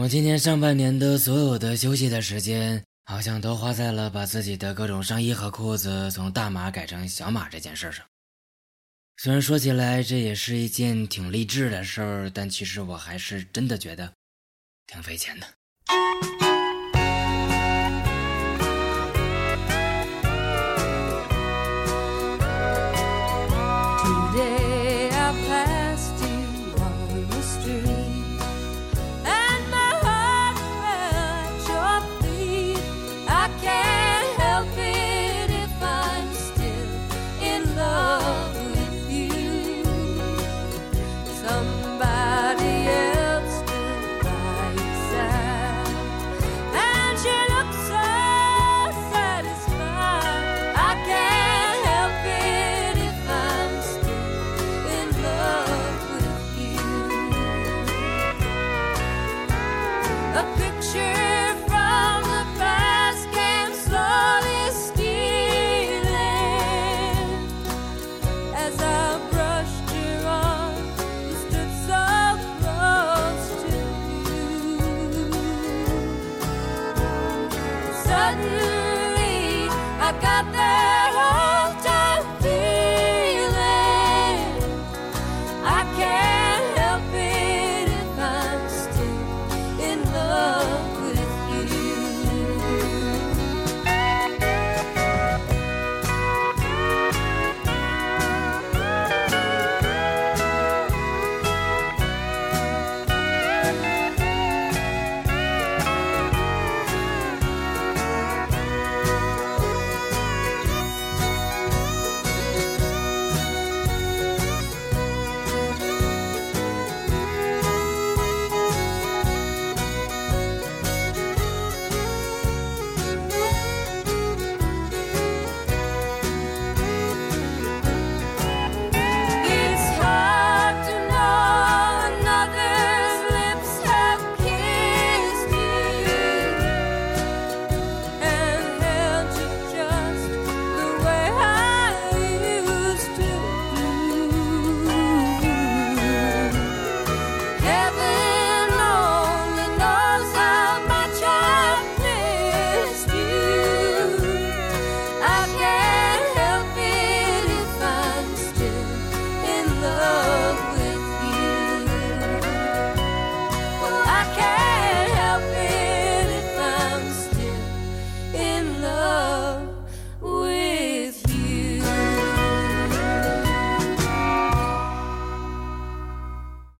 我今年上半年的所有的休息的时间，好像都花在了把自己的各种上衣和裤子从大码改成小码这件事上。虽然说起来这也是一件挺励志的事儿，但其实我还是真的觉得挺费钱的。suddenly I've got that.